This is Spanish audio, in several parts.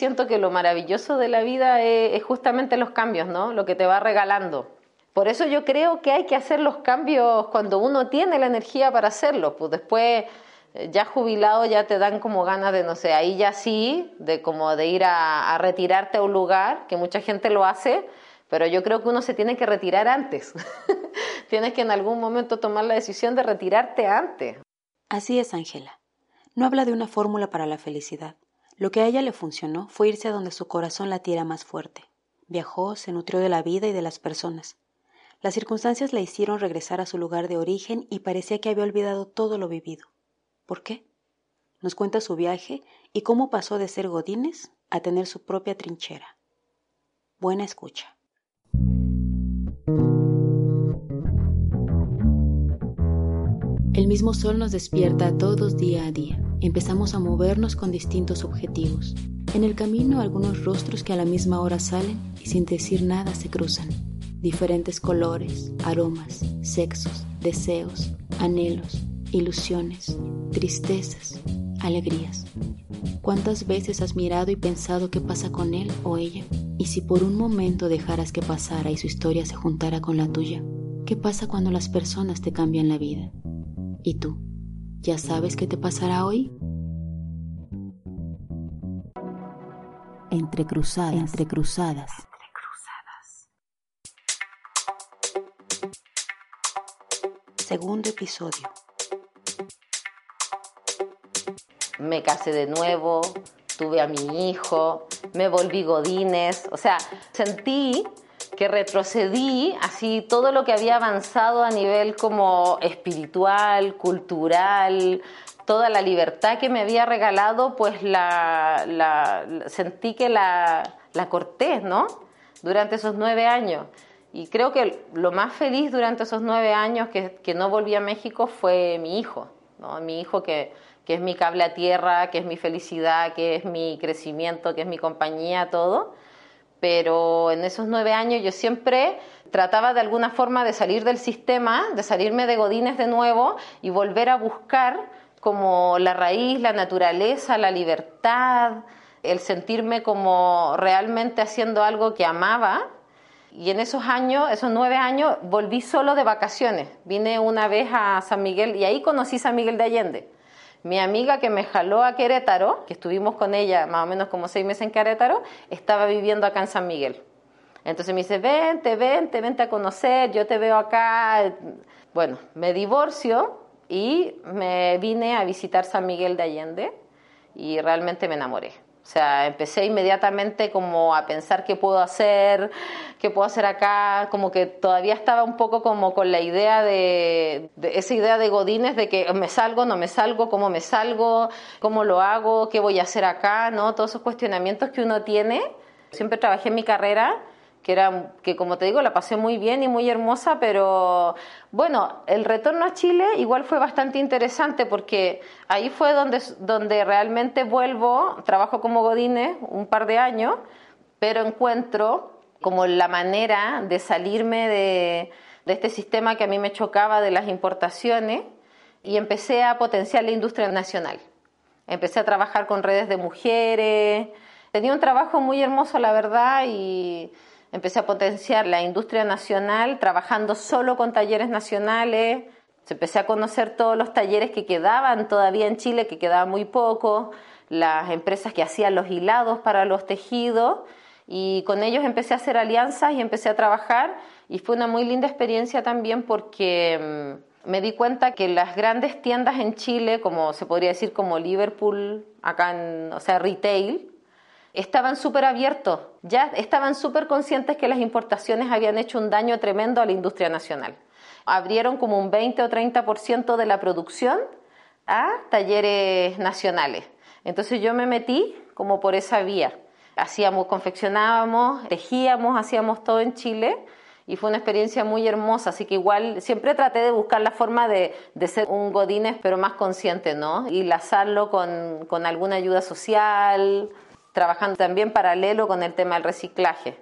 Siento que lo maravilloso de la vida es, justamente los cambios, ¿no? Lo que te va regalando. Por eso yo creo que hay que hacer los cambios cuando uno tiene la energía para hacerlos. Pues después, eh, ya jubilado, ya te dan como ganas de, no sé, ahí ya sí, de como de ir a, a retirarte a un lugar, que mucha gente lo hace, pero yo creo que uno se tiene que retirar antes. Tienes que en algún momento tomar la decisión de retirarte antes. Así es, Ángela. No habla de una fórmula para la felicidad lo que a ella le funcionó fue irse a donde su corazón latiera más fuerte. Viajó, se nutrió de la vida y de las personas. Las circunstancias la hicieron regresar a su lugar de origen y parecía que había olvidado todo lo vivido. ¿Por qué? Nos cuenta su viaje y cómo pasó de ser Godines a tener su propia trinchera. Buena escucha. El mismo sol nos despierta a todos día a día empezamos a movernos con distintos objetivos. En el camino algunos rostros que a la misma hora salen y sin decir nada se cruzan. Diferentes colores, aromas, sexos, deseos, anhelos, ilusiones, tristezas, alegrías. ¿Cuántas veces has mirado y pensado qué pasa con él o ella? Y si por un momento dejaras que pasara y su historia se juntara con la tuya, ¿qué pasa cuando las personas te cambian la vida? ¿Y tú? ¿Ya sabes qué te pasará hoy? Entre cruzadas, entre cruzadas. Segundo episodio. Me casé de nuevo, tuve a mi hijo, me volví godines, o sea, sentí que retrocedí así todo lo que había avanzado a nivel como espiritual, cultural, toda la libertad que me había regalado, pues la, sentí que la, corté, ¿no? Durante esos nueve años. Y creo que lo más feliz durante esos nueve años que, que no volví a México fue mi hijo, ¿no? Mi hijo que, que es mi cable a tierra, que es mi felicidad, que es mi crecimiento, que es mi compañía, todo pero en esos nueve años yo siempre trataba de alguna forma de salir del sistema, de salirme de Godines de nuevo y volver a buscar como la raíz, la naturaleza, la libertad, el sentirme como realmente haciendo algo que amaba. Y en esos años, esos nueve años, volví solo de vacaciones. Vine una vez a San Miguel y ahí conocí San Miguel de Allende. Mi amiga que me jaló a Querétaro, que estuvimos con ella más o menos como seis meses en Querétaro, estaba viviendo acá en San Miguel. Entonces me dice, vente, vente, vente a conocer, yo te veo acá. Bueno, me divorcio y me vine a visitar San Miguel de Allende y realmente me enamoré. O sea, empecé inmediatamente como a pensar qué puedo hacer, qué puedo hacer acá, como que todavía estaba un poco como con la idea de, esa idea de Godines de que me salgo, no me salgo, cómo me salgo, cómo lo hago, qué voy a hacer acá, ¿no? Todos esos cuestionamientos que uno tiene. Siempre trabajé en mi carrera que era que como te digo la pasé muy bien y muy hermosa, pero bueno, el retorno a Chile igual fue bastante interesante porque ahí fue donde, donde realmente vuelvo, trabajo como Godine un par de años, pero encuentro como la manera de salirme de, de este sistema que a mí me chocaba de las importaciones y empecé a potenciar la industria nacional. Empecé a trabajar con redes de mujeres, tenía un trabajo muy hermoso, la verdad, y empecé a potenciar la industria nacional trabajando solo con talleres nacionales, empecé a conocer todos los talleres que quedaban todavía en Chile, que quedaban muy poco, las empresas que hacían los hilados para los tejidos. Y con ellos empecé a hacer alianzas y empecé a trabajar. Y fue una muy linda experiencia también porque mm, me di cuenta que las grandes tiendas en Chile, como se podría decir como Liverpool, acá o sea, retail, estaban súper abiertos, ya estaban súper conscientes que las importaciones habían hecho un daño tremendo a la industria nacional. Abrieron como un 20 o 30% de la producción a talleres nacionales. Entonces yo me metí como por esa vía. Hacíamos, confeccionábamos, tejíamos, hacíamos todo en Chile y fue una experiencia muy hermosa, así que igual siempre traté de buscar la forma de, ser un Godínez, pero más consciente, ¿no? Y lazarlo con, con alguna ayuda social, trabajando también paralelo con el tema del reciclaje.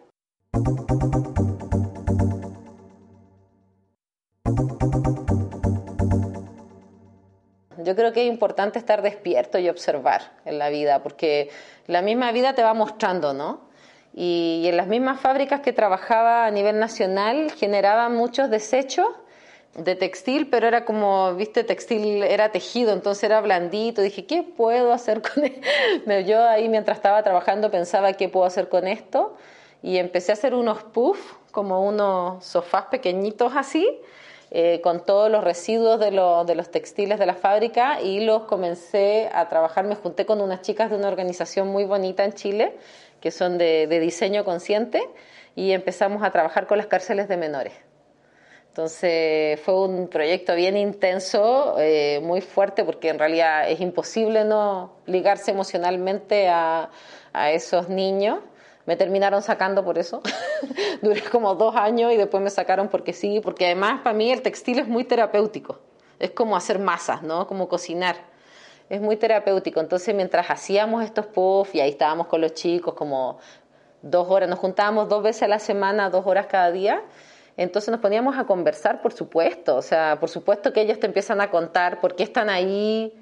yo creo que es importante estar despierto y observar en la vida, porque la misma vida te va mostrando, ¿no? Y, en las mismas fábricas que trabajaba a nivel nacional generaban muchos desechos de textil, pero era como, viste, textil era tejido, entonces era blandito. Dije, ¿qué puedo hacer con esto? Yo ahí mientras estaba trabajando pensaba, ¿qué puedo hacer con esto? Y empecé a hacer unos puffs, como unos sofás pequeñitos así, eh, con todos los residuos de, de, los textiles de la fábrica y los comencé a trabajar. Me junté con unas chicas de una organización muy bonita en Chile, que son de diseño consciente, y empezamos a trabajar con las cárceles de menores. Entonces fue un proyecto bien intenso, eh, muy fuerte, porque en realidad es imposible no ligarse emocionalmente a, a esos niños. Me terminaron sacando por eso. Duré como dos años y después me sacaron porque sí, porque además para mí el textil es muy terapéutico. Es como hacer masas, ¿no? Como cocinar. Es muy terapéutico. Entonces mientras hacíamos estos puffs y ahí estábamos con los chicos como dos horas, nos juntábamos dos veces a la semana, dos horas cada día. Entonces nos poníamos a conversar, por supuesto. O sea, por supuesto que ellos te empiezan a contar por qué están ahí,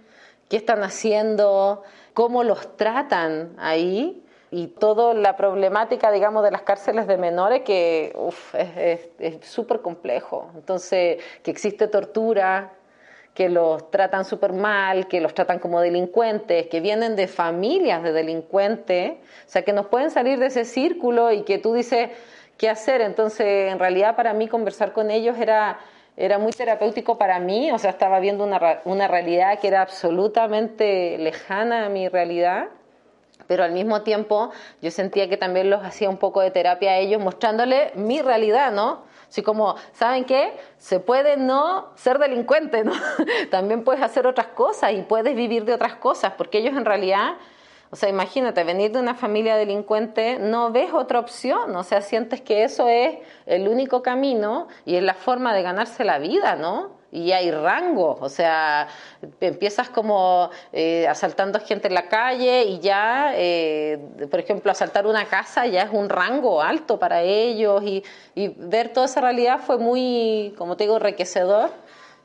qué están haciendo, cómo los tratan ahí y toda la problemática, digamos, de las cárceles de menores que es súper complejo. Entonces, que existe tortura, que los tratan súper mal, que los tratan como delincuentes, que vienen de familias de delincuentes, o sea, que nos pueden salir de ese círculo y que tú dices, ¿qué hacer? Entonces, en realidad para mí conversar con ellos era, era muy terapéutico para mí, o sea, estaba viendo una, una realidad que era absolutamente lejana a mi realidad pero al mismo tiempo yo sentía que también los hacía un poco de terapia a ellos, mostrándole mi realidad, ¿no? Así como, ¿saben qué? Se puede no ser delincuente, ¿no? también puedes hacer otras cosas y puedes vivir de otras cosas, porque ellos en realidad, o sea, imagínate, venir de una familia delincuente, no ves otra opción, o sea, sientes que eso es el único camino y es la forma de ganarse la vida, ¿no? y hay rango, o sea, empiezas como eh, asaltando gente en la calle y ya, eh, por ejemplo, asaltar una casa ya es un rango alto para ellos y, y, ver toda esa realidad fue muy, como te digo, enriquecedor,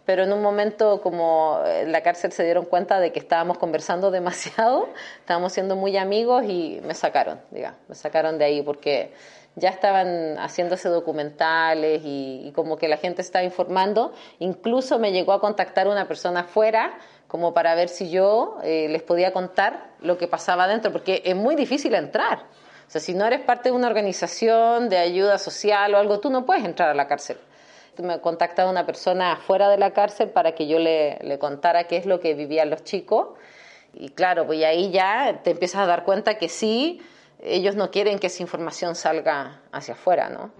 pero en un momento como en la cárcel se dieron cuenta de que estábamos conversando demasiado, estábamos siendo muy amigos y me sacaron, digamos, me sacaron de ahí porque ya estaban haciéndose documentales y, como que la gente estaba informando. Incluso me llegó a contactar una persona afuera como para ver si yo eh, les podía contar lo que pasaba adentro, porque es muy difícil entrar. O sea, si no eres parte de una organización de ayuda social o algo, tú no puedes entrar a la cárcel. Me contactaba una persona fuera de la cárcel para que yo le, le contara qué es lo que vivían los chicos. Y claro, pues ahí ya te empiezas a dar cuenta que sí, ellos no quieren que esa información salga hacia afuera, ¿no?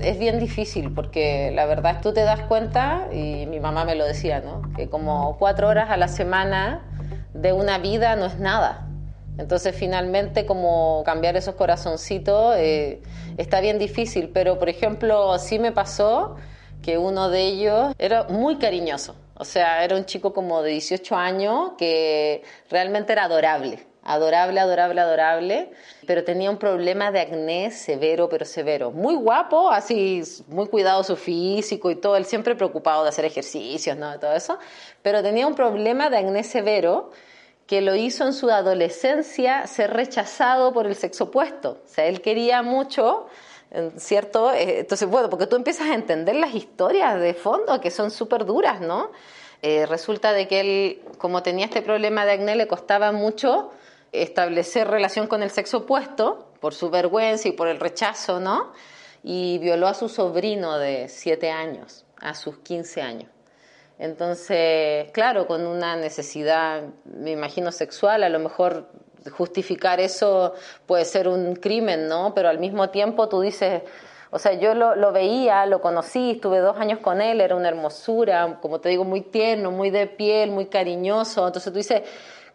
Es bien difícil porque la verdad tú te das cuenta, y mi mamá me lo decía, ¿no? que como cuatro horas a la semana de una vida no es nada. Entonces finalmente como cambiar esos corazoncitos eh, está bien difícil, pero por ejemplo sí me pasó que uno de ellos era muy cariñoso, o sea, era un chico como de 18 años que realmente era adorable adorable, adorable, adorable, pero tenía un problema de acné severo, pero severo. Muy guapo, así, muy cuidado su físico y todo, él siempre preocupado de hacer ejercicios, ¿no? todo eso, pero tenía un problema de acné severo que lo hizo en su adolescencia ser rechazado por el sexo opuesto. O sea, él quería mucho, ¿cierto? Eh, entonces, bueno, porque tú empiezas a entender las historias de fondo que son súper duras, ¿no? Eh, resulta de que él, como tenía este problema de acné, le costaba mucho establecer relación con el sexo opuesto por su vergüenza y por el rechazo, ¿no? Y violó a su sobrino de 7 años, a sus 15 años. Entonces, claro, con una necesidad, me imagino, sexual, a lo mejor justificar eso puede ser un crimen, ¿no? Pero al mismo tiempo tú dices, o sea, yo lo, lo, veía, lo conocí, estuve dos años con él, era una hermosura, como te digo, muy tierno, muy de piel, muy cariñoso. Entonces tú dices,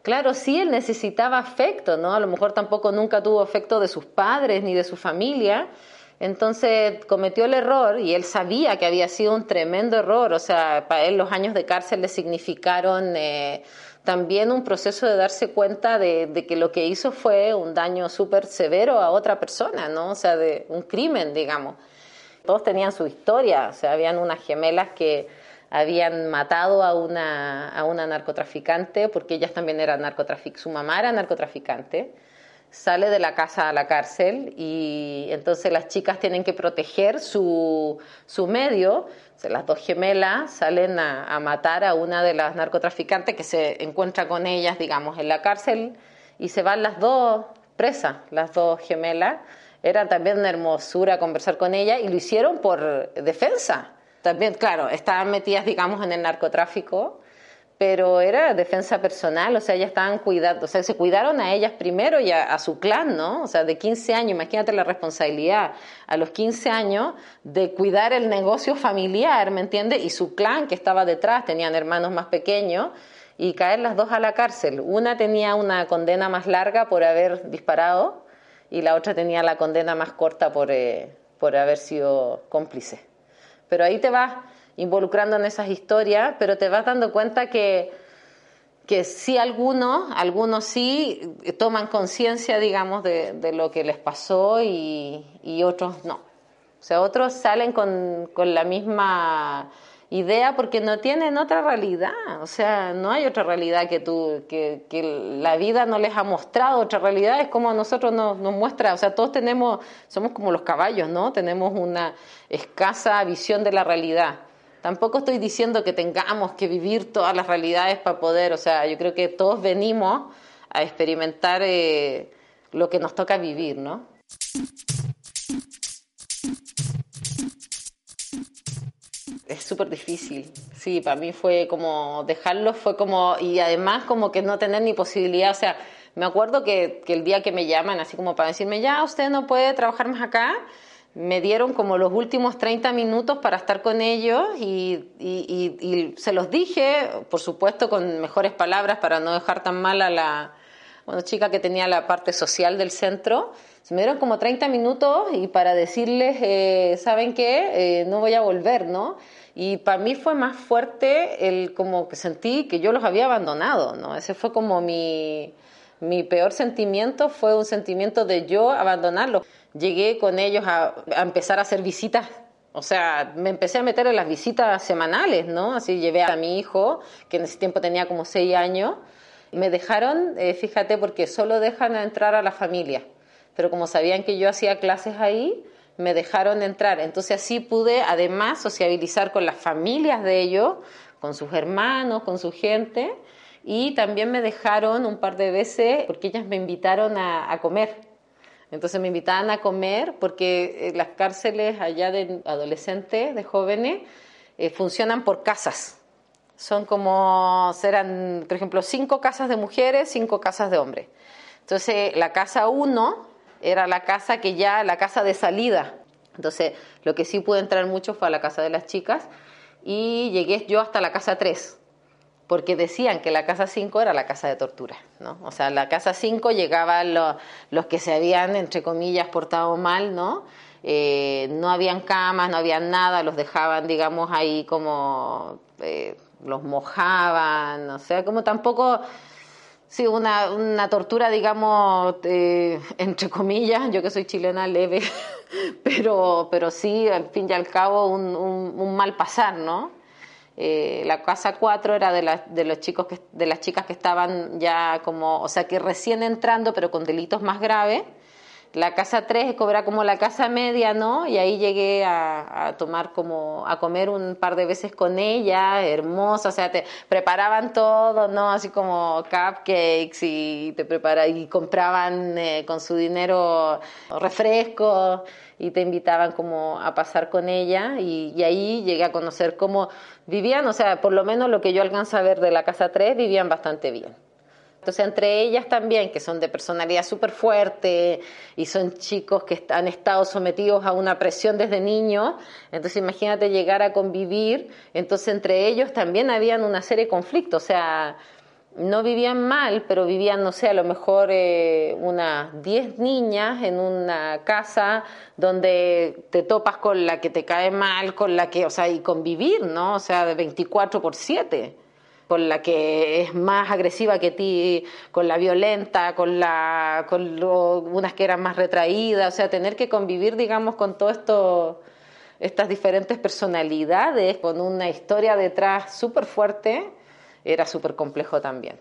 Claro, sí, él necesitaba afecto, ¿no? A lo mejor tampoco nunca tuvo afecto de sus padres ni de su familia. Entonces cometió el error y él sabía que había sido un tremendo error. O sea, para él los años de cárcel le significaron eh, también un proceso de darse cuenta de, que lo que hizo fue un daño súper severo a otra persona, ¿no? O sea, de un crimen, digamos. Todos tenían su historia, o sea, habían unas gemelas que habían matado a una, a una narcotraficante, porque ellas también eran narcotraficantes, su mamá era narcotraficante, sale de la casa a la cárcel y entonces las chicas tienen que proteger su, su medio. las dos gemelas salen a, a, matar a una de las narcotraficantes que se encuentra con ellas, digamos, en la cárcel y se van las dos presas, las dos gemelas. Era también una hermosura conversar con ella y lo hicieron por defensa también, claro, estaban metidas, digamos, en el narcotráfico, pero era defensa personal, o sea, ellas estaban cuidando, o sea, se cuidaron a ellas primero y a, su clan, ¿no? O sea, de 15 años, imagínate la responsabilidad a los 15 años de cuidar el negocio familiar, ¿me entiendes? Y su clan que estaba detrás, tenían hermanos más pequeños, y caer las dos a la cárcel. Una tenía una condena más larga por haber disparado y la otra tenía la condena más corta por, eh, por haber sido cómplice pero ahí te vas involucrando en esas historias, pero te vas dando cuenta que, que sí algunos, algunos sí toman conciencia, digamos, de, de, lo que les pasó y, y, otros no. O sea, otros salen con, con la misma idea porque no tienen otra realidad, o sea, no hay otra realidad que tú, que, que la vida no les ha mostrado, otra realidad es como a nosotros nos, nos, muestra, o sea, todos tenemos, somos como los caballos, ¿no? Tenemos una escasa visión de la realidad. Tampoco estoy diciendo que tengamos que vivir todas las realidades para poder, o sea, yo creo que todos venimos a experimentar eh, lo que nos toca vivir, ¿no? es súper difícil. Sí, para mí fue como dejarlo, fue como, y además como que no tener ni posibilidad, o sea, me acuerdo que, que el día que me llaman, así como para decirme, ya, usted no puede trabajar más acá, me dieron como los últimos 30 minutos para estar con ellos y, se los dije, por supuesto, con mejores palabras para no dejar tan mal a la chica que tenía la parte social del centro. Se me dieron como 30 minutos y para decirles, eh, ¿saben qué? Eh, no voy a volver, ¿no? Y para mí fue más fuerte el como que sentí que yo los había abandonado, ¿no? Ese fue como mi, mi peor sentimiento, fue un sentimiento de yo abandonarlos. Llegué con ellos a, a empezar a hacer visitas o sea, me empecé a meter en las visitas semanales, ¿no? Así llevé a mi hijo, que en ese tiempo tenía como seis años. Me dejaron, eh, fíjate, porque solo dejan entrar a la familia. Pero como sabían que yo hacía clases ahí, me dejaron entrar. Entonces así pude además sociabilizar con las familias de ellos, con sus hermanos, con su gente. Y también me dejaron un par de veces, porque ellas me invitaron a, comer. Entonces me invitaban a comer porque eh, las cárceles allá de adolescentes, de jóvenes, eh, funcionan por casas. Son como, serán, por ejemplo, cinco casas de mujeres, cinco casas de hombres. Entonces la casa uno era la casa que ya, la casa de salida. Entonces, lo que sí pude entrar mucho fue a la casa de las chicas y llegué yo hasta la casa 3, porque decían que la casa 5 era la casa de tortura, ¿no? O sea, la casa 5 llegaban los, los que se habían, entre comillas, portado mal, ¿no? Eh, no habían camas, no había nada, los dejaban, digamos, ahí como, eh, los mojaban, o sea, como tampoco Sí, una, una tortura, digamos, eh, entre comillas, yo que soy chilena leve, pero, pero sí, al fin y al cabo, un, un, mal pasar, ¿no? Eh, la casa 4 era de, la, de, los chicos que, de las chicas que estaban ya como, o sea, que recién entrando, pero con delitos más graves la casa 3 cobra como la casa media, ¿no? Y ahí llegué a, tomar como, a comer un par de veces con ella, hermosa, o sea, te preparaban todo, ¿no? Así como cupcakes y te prepara, y compraban eh, con su dinero refrescos y te invitaban como a pasar con ella y, y, ahí llegué a conocer cómo vivían, o sea, por lo menos lo que yo alcanzo a ver de la casa 3, vivían bastante bien. Entonces, entre ellas también, que son de personalidad súper fuerte y son chicos que han estado sometidos a una presión desde niños, entonces imagínate llegar a convivir, entonces entre ellos también habían una serie de conflictos, o sea, no vivían mal, pero vivían, no sé, a lo mejor eh, unas 10 niñas en una casa donde te topas con la que te cae mal, con la que, o sea, y convivir, ¿no? O sea, de 24 por 7 con la que es más agresiva que ti, con la violenta, con la con unas que eran más retraídas, o sea, tener que convivir, digamos, con todo esto estas diferentes personalidades con una historia detrás súper fuerte, era súper complejo también.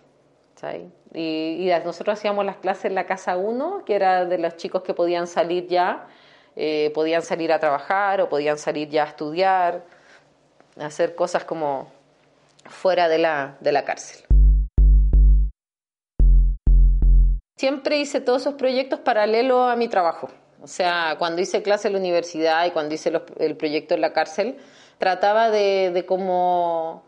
Y, nosotros hacíamos las clases en la casa 1, que era de los chicos que podían salir ya, eh, podían salir a trabajar o podían salir ya a estudiar, hacer cosas como fuera de la, de la cárcel. Siempre hice todos esos proyectos paralelos a mi trabajo. O sea, cuando hice clase en la universidad y cuando hice el proyecto en la cárcel, trataba de, de cómo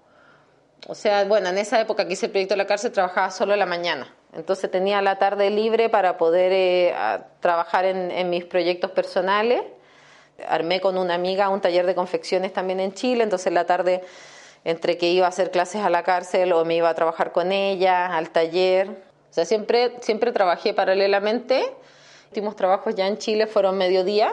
o sea, bueno, en esa época que hice el proyecto de la cárcel trabajaba solo en la mañana. Entonces tenía la tarde libre para poder eh, trabajar en, mis proyectos personales. Armé con una amiga un taller de confecciones también en Chile, entonces en la tarde entre que iba a hacer clases a la cárcel o me iba a trabajar con ella al taller. O sea, siempre, siempre trabajé paralelamente. Los últimos trabajos ya en Chile fueron mediodía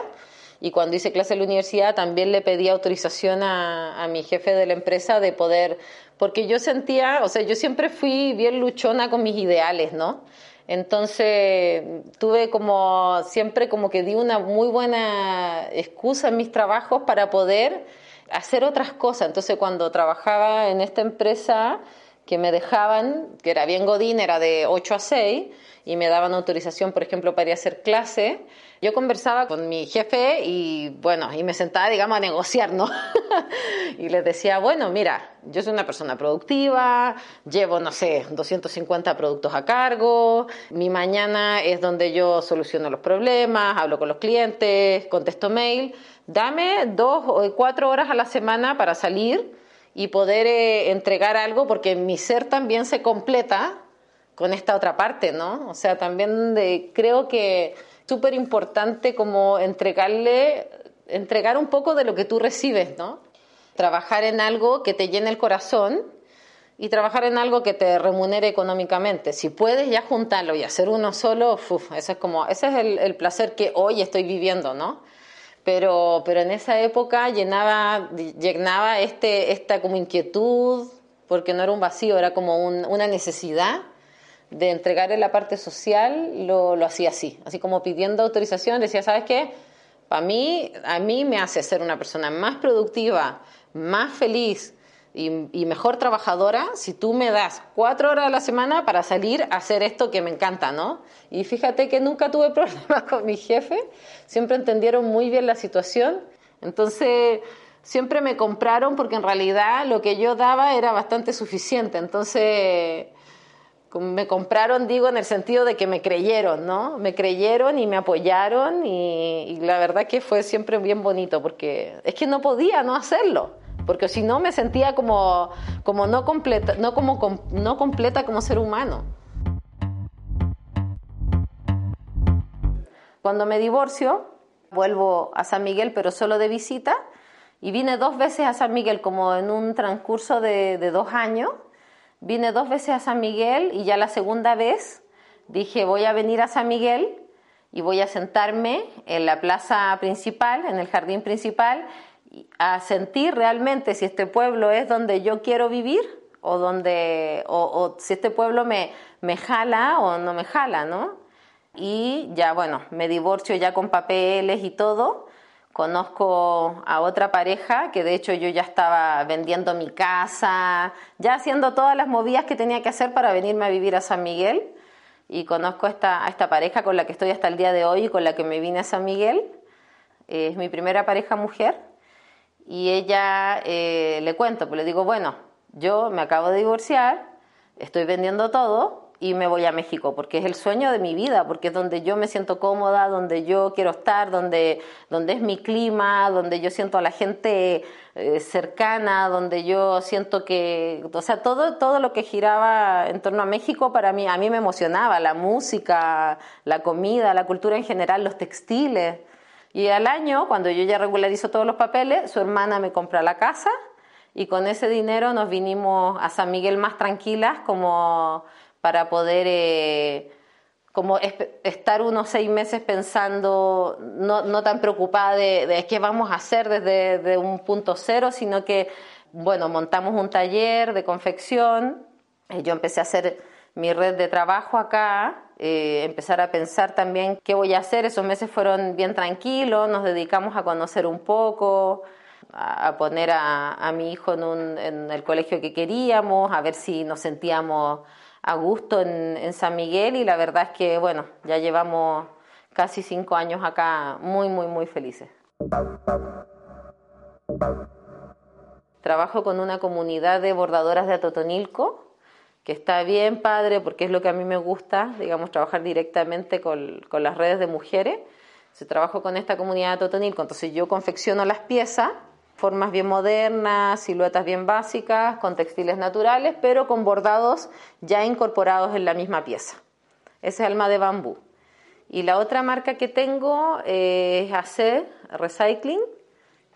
y cuando hice clase en la universidad también le pedí autorización a, a mi jefe de la empresa de poder porque yo sentía, o sea, yo siempre fui bien luchona con mis ideales, ¿no? Entonces tuve como, siempre como que di una muy buena excusa en mis trabajos para poder hacer otras cosas. Entonces cuando trabajaba en esta empresa que me dejaban, que era bien godín, era de 8 a 6, y me daban autorización, por ejemplo, para ir a hacer clase, yo conversaba con mi jefe y bueno, y me sentaba, digamos, a negociar, ¿no? y les decía, bueno, mira, yo soy una persona productiva, llevo, no sé, 250 productos a cargo, mi mañana es donde yo soluciono los problemas, hablo con los clientes, contesto mail, dame dos o cuatro horas a la semana para salir y poder eh, entregar algo porque mi ser también se completa con esta otra parte, ¿no? O sea, también de, creo que súper importante como entregarle, entregar un poco de lo que tú recibes, ¿no? Trabajar en algo que te llene el corazón y trabajar en algo que te remunere económicamente. Si puedes ya juntarlo y hacer uno solo, uf, ese es como, ese es el, placer que hoy estoy viviendo, ¿no? Pero, pero en esa época llenaba, llenaba este, esta como inquietud, porque no era un vacío, era como una necesidad de entregar en la parte social lo, lo hacía así, así como pidiendo autorización, decía, ¿sabes qué? Para mí, a mí me hace ser una persona más productiva, más feliz y, mejor trabajadora si tú me das cuatro horas a la semana para salir a hacer esto que me encanta, ¿no? Y fíjate que nunca tuve problemas con mi jefe, siempre entendieron muy bien la situación, entonces siempre me compraron porque en realidad lo que yo daba era bastante suficiente, entonces me compraron, digo, en el sentido de que me creyeron, ¿no? Me creyeron y me apoyaron y, la verdad que fue siempre bien bonito porque es que no podía no hacerlo, porque si no me sentía como, como, no, completa, no, como, no completa como ser humano. Cuando me divorcio, vuelvo a San Miguel, pero solo de visita, y vine dos veces a San Miguel como en un transcurso de, de dos años Vine dos veces a San Miguel y ya la segunda vez dije voy a venir a San Miguel y voy a sentarme en la plaza principal, en el jardín principal, a sentir realmente si este pueblo es donde yo quiero vivir o, donde, o, si este pueblo me, me jala o no me jala, ¿no? Y ya, bueno, me divorcio ya con papeles y todo Conozco a otra pareja que de hecho yo ya estaba vendiendo mi casa, ya haciendo todas las movidas que tenía que hacer para venirme a vivir a San Miguel. Y conozco a esta, esta pareja con la que estoy hasta el día de hoy y con la que me vine a San Miguel. es mi primera pareja mujer. Y ella eh, le cuento, pues le digo, bueno, yo me acabo de divorciar, estoy vendiendo todo, y me voy a México, porque es el sueño de mi vida, porque es donde yo me siento cómoda, donde yo quiero estar, donde, donde es mi clima, donde yo siento a la gente eh, cercana, donde yo siento que, o sea, todo, todo lo que giraba en torno a México para mí, a mí me emocionaba, la música, la comida, la cultura en general, los textiles. Y al año, cuando yo ya regularizo todos los papeles, su hermana me compra la casa y con ese dinero nos vinimos a San Miguel más tranquilas, como para poder eh, como estar unos seis meses pensando, no, no tan preocupada de, qué vamos a hacer desde un punto cero, sino que, bueno, montamos un taller de confección, yo empecé a hacer mi red de trabajo acá eh, empezar a pensar también qué voy a hacer. Esos meses fueron bien tranquilos, nos dedicamos a conocer un poco, a, poner a, mi hijo en, el colegio que queríamos, a ver si nos sentíamos a gusto en, en San Miguel y la verdad es que, bueno, ya llevamos casi cinco años acá muy, muy, muy felices. Trabajo con una comunidad de bordadoras de Atotonilco, que está bien padre porque es lo que a mí me gusta, digamos, trabajar directamente con, con las redes de mujeres. Se trabajo con esta comunidad de Atotonilco, entonces yo confecciono las piezas, formas bien modernas, siluetas bien básicas, con textiles naturales, pero con bordados ya incorporados en la misma pieza. Ese es alma de bambú. Y la otra marca que tengo es AC Recycling,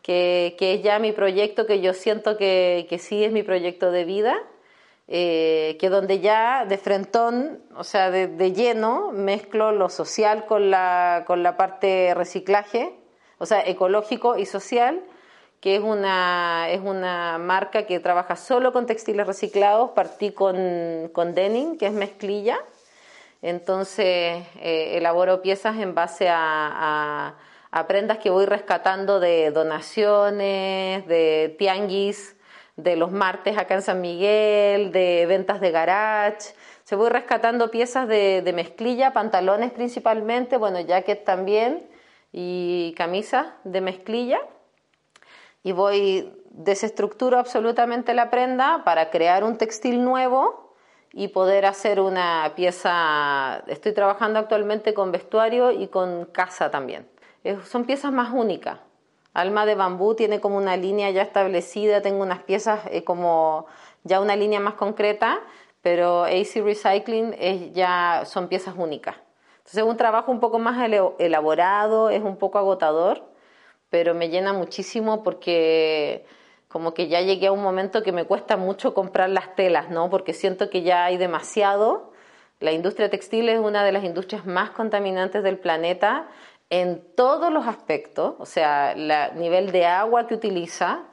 que, es ya mi proyecto, que yo siento que, sí es mi proyecto de vida, eh, que donde ya de frentón, o sea, de, lleno, mezclo lo social con la, con la parte reciclaje, o sea, ecológico y social, que es una, es una marca que trabaja solo con textiles reciclados, partí con, con denim, que es mezclilla, entonces eh, elaboro piezas en base a a prendas que voy rescatando de donaciones, de tianguis, de los martes acá en San Miguel, de ventas de garage. Se voy rescatando piezas de, mezclilla, pantalones principalmente, bueno, jacket también y camisas de mezclilla. Y voy desestructuro absolutamente la prenda para crear un textil nuevo y poder hacer una pieza. Estoy trabajando actualmente con vestuario y con casa también son piezas más únicas. Alma de bambú tiene como una línea ya establecida, tengo unas piezas eh, como ya una línea más concreta, pero AC Recycling es ya son piezas únicas. Entonces es un trabajo un poco más elaborado, es un poco agotador, pero me llena muchísimo porque como que ya llegué a un momento que me cuesta mucho comprar las telas, ¿no? Porque siento que ya hay demasiado. La industria textil es una de las industrias más contaminantes del planeta en todos los aspectos, o sea, el nivel de agua que utiliza,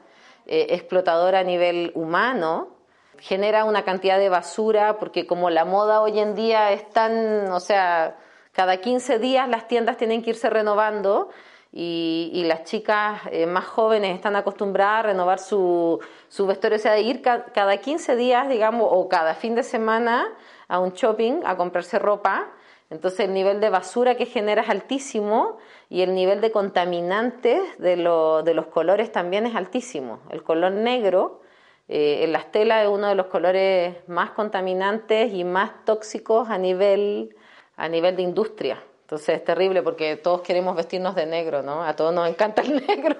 eh, explotador a nivel humano, genera una cantidad de basura, porque como la moda hoy en día es tan, o sea, cada 15 días las tiendas tienen que irse renovando y, las chicas eh, más jóvenes están acostumbradas a renovar su, su vestuario, o sea, de ir cada 15 días, digamos, o cada fin de semana a un shopping a comprarse ropa entonces el nivel de basura que genera es altísimo y el nivel de contaminantes de, los colores también es altísimo. El color negro eh, en las telas es uno de los colores más contaminantes y más tóxicos a nivel, a nivel de industria. Entonces es terrible porque todos queremos vestirnos de negro, ¿no? A todos nos encanta el negro,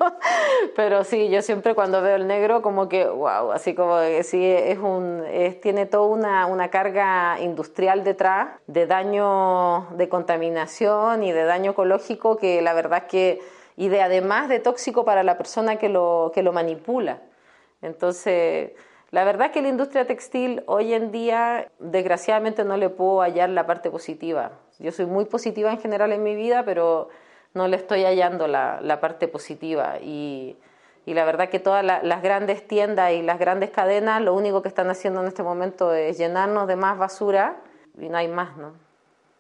pero sí, yo siempre cuando veo el negro como que, wow, así como que sí, es un, tiene toda una, una carga industrial detrás de daño, de contaminación y de daño ecológico que la verdad que, y de además de tóxico para la persona que lo, que lo manipula. Entonces, la verdad que la industria textil hoy en día, desgraciadamente, no le puedo hallar la parte positiva. Yo soy muy positiva en general en mi vida, pero no le estoy hallando la, parte positiva. Y, la verdad que todas las grandes tiendas y las grandes cadenas lo único que están haciendo en este momento es llenarnos de más basura y no hay más, ¿no?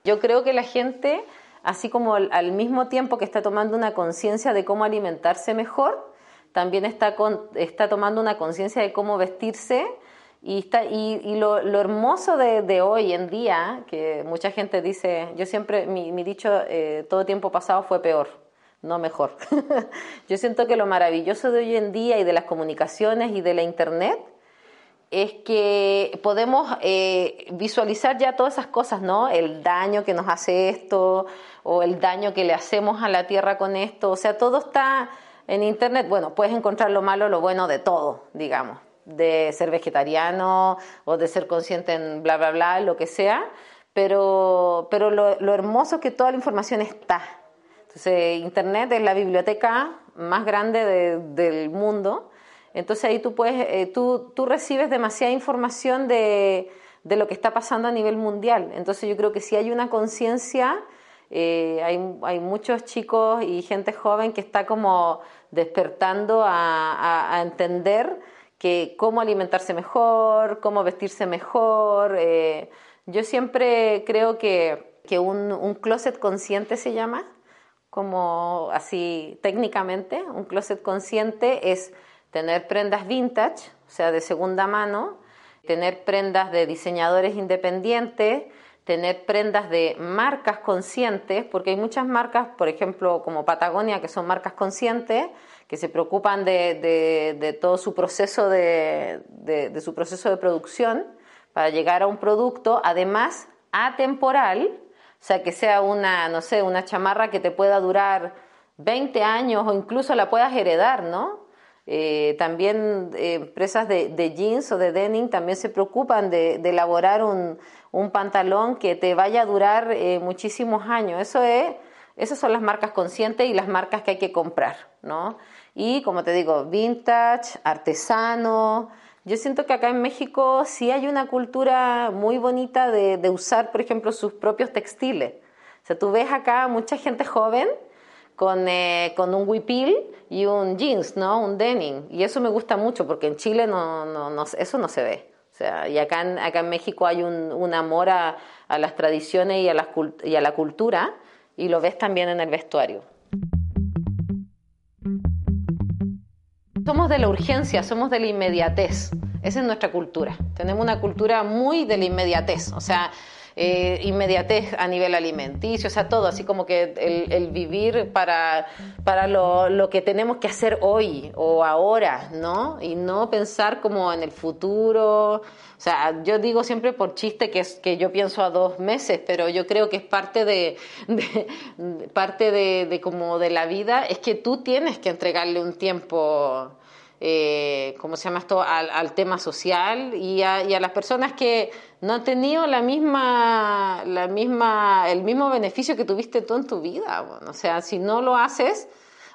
Yo creo que la gente, así como al mismo tiempo que está tomando una conciencia de cómo alimentarse mejor, también está, está tomando una conciencia de cómo vestirse y, está, y, lo, hermoso de, hoy en día, que mucha gente dice, yo siempre, mi, dicho, eh, todo tiempo pasado fue peor, no mejor. yo siento que lo maravilloso de hoy en día y de las comunicaciones y de la Internet es que podemos eh, visualizar ya todas esas cosas, ¿no? El daño que nos hace esto o el daño que le hacemos a la Tierra con esto, o sea, todo está en Internet, bueno, puedes encontrar lo malo, lo bueno de todo, digamos, de ser vegetariano o de ser consciente en bla, bla, bla, lo que sea, pero, pero lo, hermoso es que toda la información está. Entonces, Internet es la biblioteca más grande del mundo. Entonces ahí tú puedes, eh, tú, tú recibes demasiada información de, de, lo que está pasando a nivel mundial. Entonces yo creo que si hay una conciencia eh, hay, muchos chicos y gente joven que está como despertando a, entender que cómo alimentarse mejor, cómo vestirse mejor. Eh, yo siempre creo que que un, un closet consciente se llama, como así técnicamente, un closet consciente es tener prendas vintage, o sea, de segunda mano, tener prendas de diseñadores independientes, tener prendas de marcas conscientes, porque hay muchas marcas, por ejemplo, como Patagonia, que son marcas conscientes, que se preocupan de, todo su proceso de, de, su proceso de producción para llegar a un producto, además atemporal, o sea, que sea una, no sé, una chamarra que te pueda durar 20 años o incluso la puedas heredar, ¿no? Eh, también eh, empresas de, jeans o de denim también se preocupan de, elaborar un, pantalón que te vaya a durar eh, muchísimos años. Eso es, esas son las marcas conscientes y las marcas que hay que comprar, ¿no? Y como te digo, vintage, artesano. Yo siento que acá en México sí hay una cultura muy bonita de, de usar, por ejemplo, sus propios textiles. O sea, tú ves acá mucha gente joven con, eh, con un huipil y un jeans, ¿no? Un denim. Y eso me gusta mucho porque en Chile no, no, no eso no se ve. O sea, y acá en, acá en México hay un, un amor a, a, las tradiciones y a, la, y a la cultura y lo ves también en el vestuario. Somos de la urgencia, somos de la inmediatez. Esa es nuestra cultura. Tenemos una cultura muy de la inmediatez. O sea, eh, inmediatez a nivel alimenticio, o sea, todo, así como que el, vivir para, para lo, que tenemos que hacer hoy o ahora, ¿no? Y no pensar como en el futuro. O sea, yo digo siempre por chiste que, es, que yo pienso a dos meses, pero yo creo que es parte de, parte de, como de la vida, es que tú tienes que entregarle un tiempo eh, ¿cómo se llama esto?, al, tema social y a, las personas que no han tenido la misma, la misma, el mismo beneficio que tuviste tú en tu vida. o sea, si no lo haces,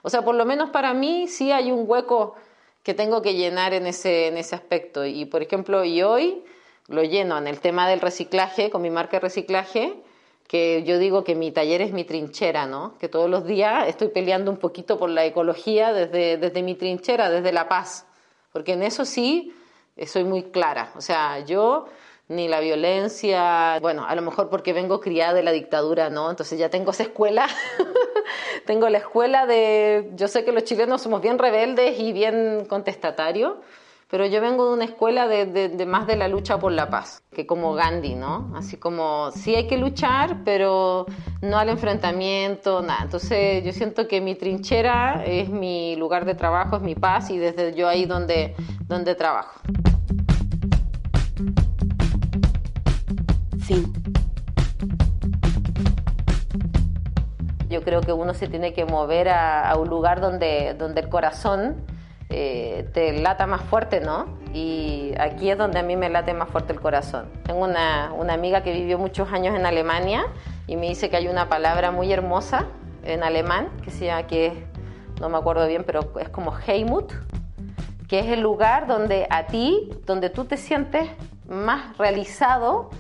o sea, por lo menos para mí sí hay un hueco que tengo que llenar en ese, en ese aspecto. Y por ejemplo, y hoy lo lleno en el tema del reciclaje, con mi marca reciclaje, que yo digo que mi taller es mi trinchera, ¿no? Que todos los días estoy peleando un poquito por la ecología desde, desde mi trinchera, desde la paz, porque en eso sí eh, soy muy clara. O sea, yo ni la violencia, bueno, a lo mejor porque vengo criada de la dictadura, ¿no? Entonces ya tengo esa escuela, tengo la escuela de, yo sé que los chilenos somos bien rebeldes y bien contestatarios, pero yo vengo de una escuela de, más de la lucha por la paz, que como Gandhi, ¿no? Así como sí hay que luchar, pero no al enfrentamiento, nada. Entonces yo siento que mi trinchera es mi lugar de trabajo, es mi paz y desde yo ahí donde, donde trabajo. Fin. Yo creo que uno se tiene que mover a, a un lugar donde, donde el corazón eh, te lata más fuerte, ¿no? Y aquí es donde a mí me late más fuerte el corazón. Tengo una, una amiga que vivió muchos años en Alemania y me dice que hay una palabra muy hermosa en alemán que se llama, que no me acuerdo bien, pero es como Heimut, que es el lugar donde a ti, donde tú te sientes más realizado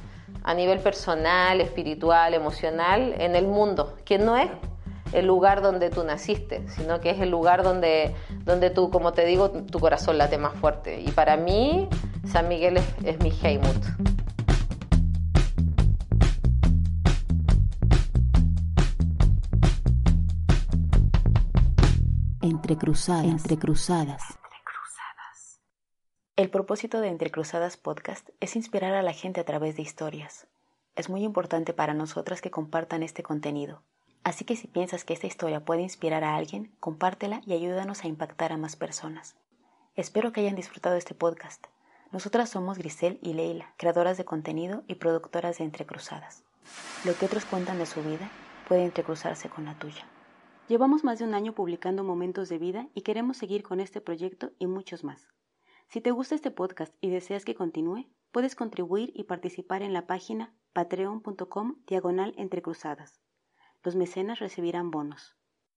a nivel personal, espiritual, emocional en el mundo, que no es el lugar donde tú naciste, sino que es el lugar donde, donde tú, como te digo, tu corazón late más fuerte. Y para mí, San Miguel es, mi Heimut. Entre cruzadas. Entre cruzadas. El propósito de Entre Cruzadas Podcast es inspirar a la gente a través de historias. Es muy importante para nosotras que compartan este contenido Así que si piensas que esta historia puede inspirar a alguien, compártela y ayúdanos a impactar a más personas. Espero que hayan disfrutado este podcast. Nosotras somos Grisel y Leila, creadoras de contenido y productoras de Entrecruzadas. Lo que otros cuentan de su vida puede entrecruzarse con la tuya. Llevamos más de un año publicando momentos de vida y queremos seguir con este proyecto y muchos más. Si te gusta este podcast y deseas que continúe, puedes contribuir y participar en la página patreon.com diagonal entrecruzadas los mecenas recibirán bonos.